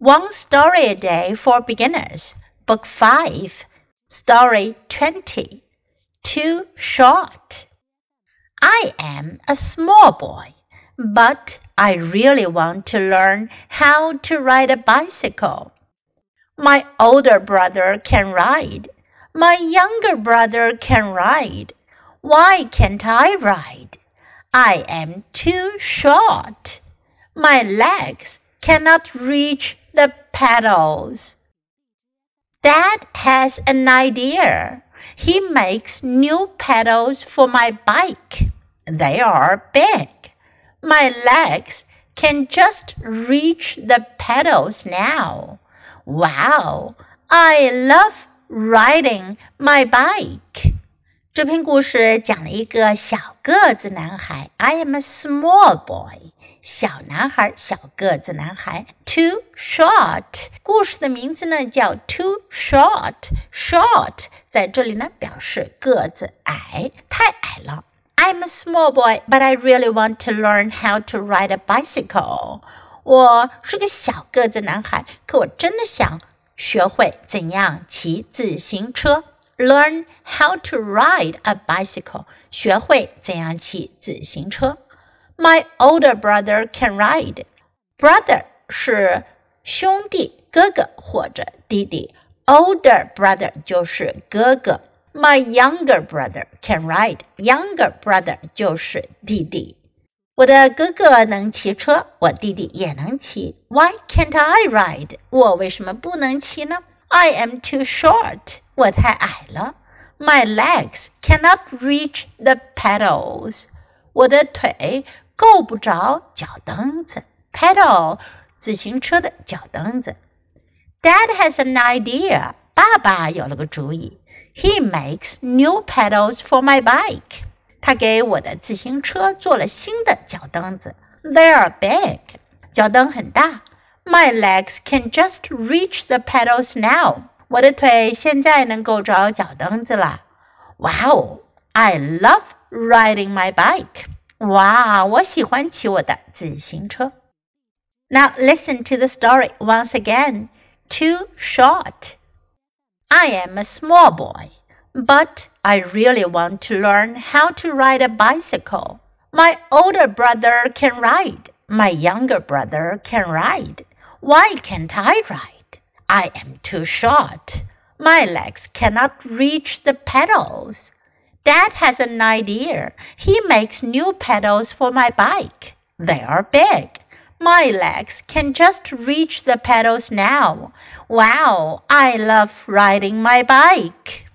One Story a Day for Beginners, Book 5, Story 20. Too Short. I am a small boy, but I really want to learn how to ride a bicycle. My older brother can ride. My younger brother can ride. Why can't I ride? I am too short. My legs cannot reach the pedals. Dad has an idea. He makes new pedals for my bike. They are big. My legs can just reach the pedals now. Wow, I love riding my bike. 这篇故事讲了一个小个子男孩，I am a small boy，小男孩，小个子男孩，too short。故事的名字呢叫 too short，short 在这里呢表示个子矮，太矮了。I am a small boy, but I really want to learn how to ride a bicycle。我是个小个子男孩，可我真的想学会怎样骑自行车。learn how to ride a bicycle，学会怎样骑自行车。My older brother can ride. Brother 是兄弟、哥哥或者弟弟，older brother 就是哥哥。My younger brother can ride. Younger brother 就是弟弟。我的哥哥能骑车，我弟弟也能骑。Why can't I ride？我为什么不能骑呢？I am too short. 我太矮了。My legs cannot reach the pedals. 我的腿够不着脚蹬子。Pedal 自行车的脚蹬子。Dad has an idea. 爸爸有了个主意。He makes new pedals for my bike. 他给我的自行车做了新的脚蹬子。They are big. 脚蹬很大。My legs can just reach the pedals now. 我的腿现在能够着脚蹬子了。Wow, I love riding my bike. 哇，我喜欢骑我的自行车。Now listen to the story once again. Too short. I am a small boy, but I really want to learn how to ride a bicycle. My older brother can ride. My younger brother can ride. Why can't I ride? I am too short. My legs cannot reach the pedals. Dad has an idea. He makes new pedals for my bike. They are big. My legs can just reach the pedals now. Wow, I love riding my bike.